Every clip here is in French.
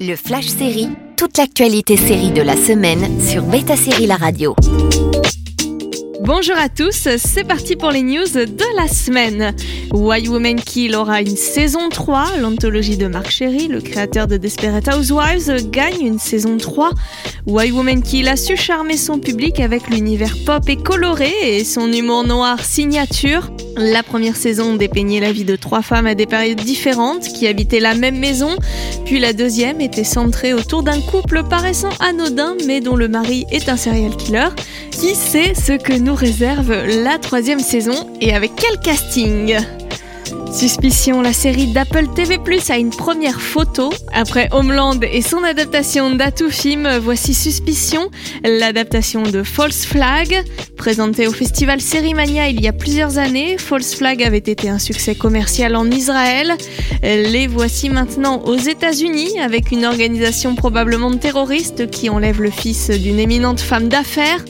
Le Flash Série, toute l'actualité série de la semaine sur Beta Série La Radio. Bonjour à tous, c'est parti pour les news de la semaine. Why Woman Kill aura une saison 3, l'anthologie de Mark Sherry, le créateur de Desperate Housewives, gagne une saison 3. Why Woman Kill a su charmer son public avec l'univers pop et coloré et son humour noir signature. La première saison dépeignait la vie de trois femmes à des périodes différentes qui habitaient la même maison, puis la deuxième était centrée autour d'un couple paraissant anodin mais dont le mari est un serial killer. Qui sait ce que nous réserve la troisième saison et avec quel casting? Suspicion, la série d'Apple TV Plus a une première photo. Après Homeland et son adaptation d'Atou Film, voici Suspicion, l'adaptation de False Flag. Présentée au festival Sérimania il y a plusieurs années, False Flag avait été un succès commercial en Israël. Les voici maintenant aux États-Unis avec une organisation probablement terroriste qui enlève le fils d'une éminente femme d'affaires.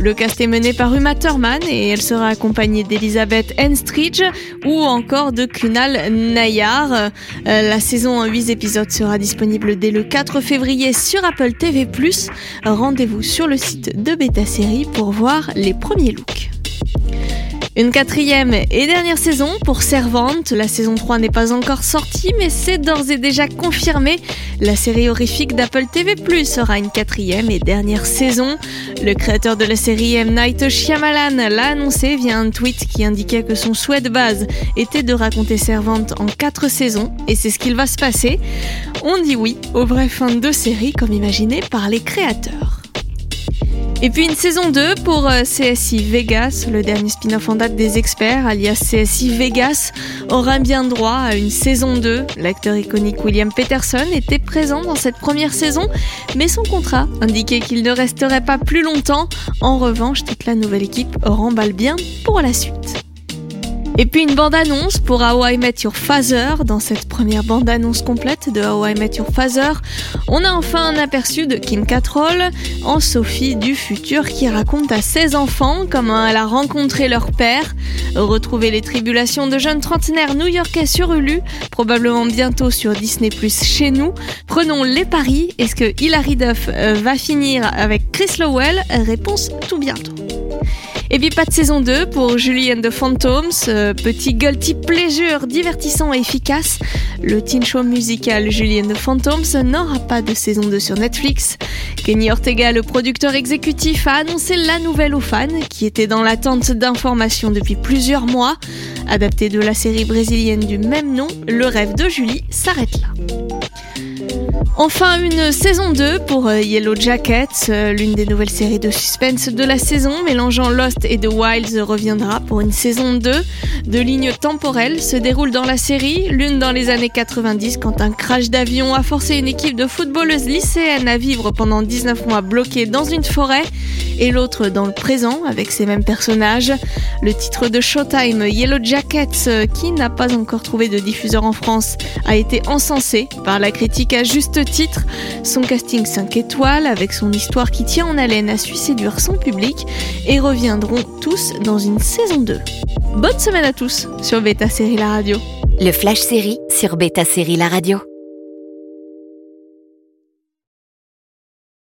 Le cast est mené par Uma Thurman et elle sera accompagnée d'Elizabeth Enstridge ou encore de Kunal Nayar. Euh, la saison en 8 épisodes sera disponible dès le 4 février sur Apple TV+. Rendez-vous sur le site de Beta Série pour voir les premiers looks. Une quatrième et dernière saison pour Servante. La saison 3 n'est pas encore sortie, mais c'est d'ores et déjà confirmé. La série horrifique d'Apple TV Plus aura une quatrième et dernière saison. Le créateur de la série M. Night Shyamalan l'a annoncé via un tweet qui indiquait que son souhait de base était de raconter Servante en quatre saisons, et c'est ce qu'il va se passer. On dit oui aux vraies fins de série comme imaginé par les créateurs. Et puis une saison 2 pour euh, CSI Vegas, le dernier spin-off en date des experts, alias CSI Vegas, aura bien droit à une saison 2. L'acteur iconique William Peterson était présent dans cette première saison, mais son contrat indiquait qu'il ne resterait pas plus longtemps. En revanche, toute la nouvelle équipe remballe bien pour la suite. Et puis une bande-annonce pour How I Met Your Father. Dans cette première bande-annonce complète de How I Met Your Father, on a enfin un aperçu de Kim Cattrall en Sophie du futur qui raconte à ses enfants comment elle a rencontré leur père. Retrouver les tribulations de jeunes trentenaires new-yorkais sur Hulu, probablement bientôt sur Disney Plus chez nous. Prenons les paris. Est-ce que Hilary Duff euh, va finir avec Chris Lowell? Réponse tout bientôt. Et puis pas de saison 2 pour Julie and the Phantoms, euh, petit guilty pleasure divertissant et efficace. Le teen show musical Julie and the Phantoms n'aura pas de saison 2 sur Netflix. Kenny Ortega, le producteur exécutif, a annoncé la nouvelle aux fans qui était dans l'attente d'informations depuis plusieurs mois. Adapté de la série brésilienne du même nom, le rêve de Julie s'arrête là. Enfin, une saison 2 pour euh, Yellow Jackets, euh, l'une des nouvelles séries de suspense de la saison, mélangeant Lost et The Wilds, reviendra pour une saison 2. Deux lignes temporelles se déroulent dans la série, l'une dans les années 90 quand un crash d'avion a forcé une équipe de footballeuses lycéennes à vivre pendant 19 mois bloquées dans une forêt, et l'autre dans le présent avec ces mêmes personnages. Le titre de Showtime, Yellow Jackets, euh, qui n'a pas encore trouvé de diffuseur en France, a été encensé par la critique à juste titre. Son casting 5 étoiles, avec son histoire qui tient en haleine, a su séduire son public et reviendront tous dans une saison 2. Bonne semaine à tous sur Beta Série La Radio. Le Flash Série sur Beta Série La Radio.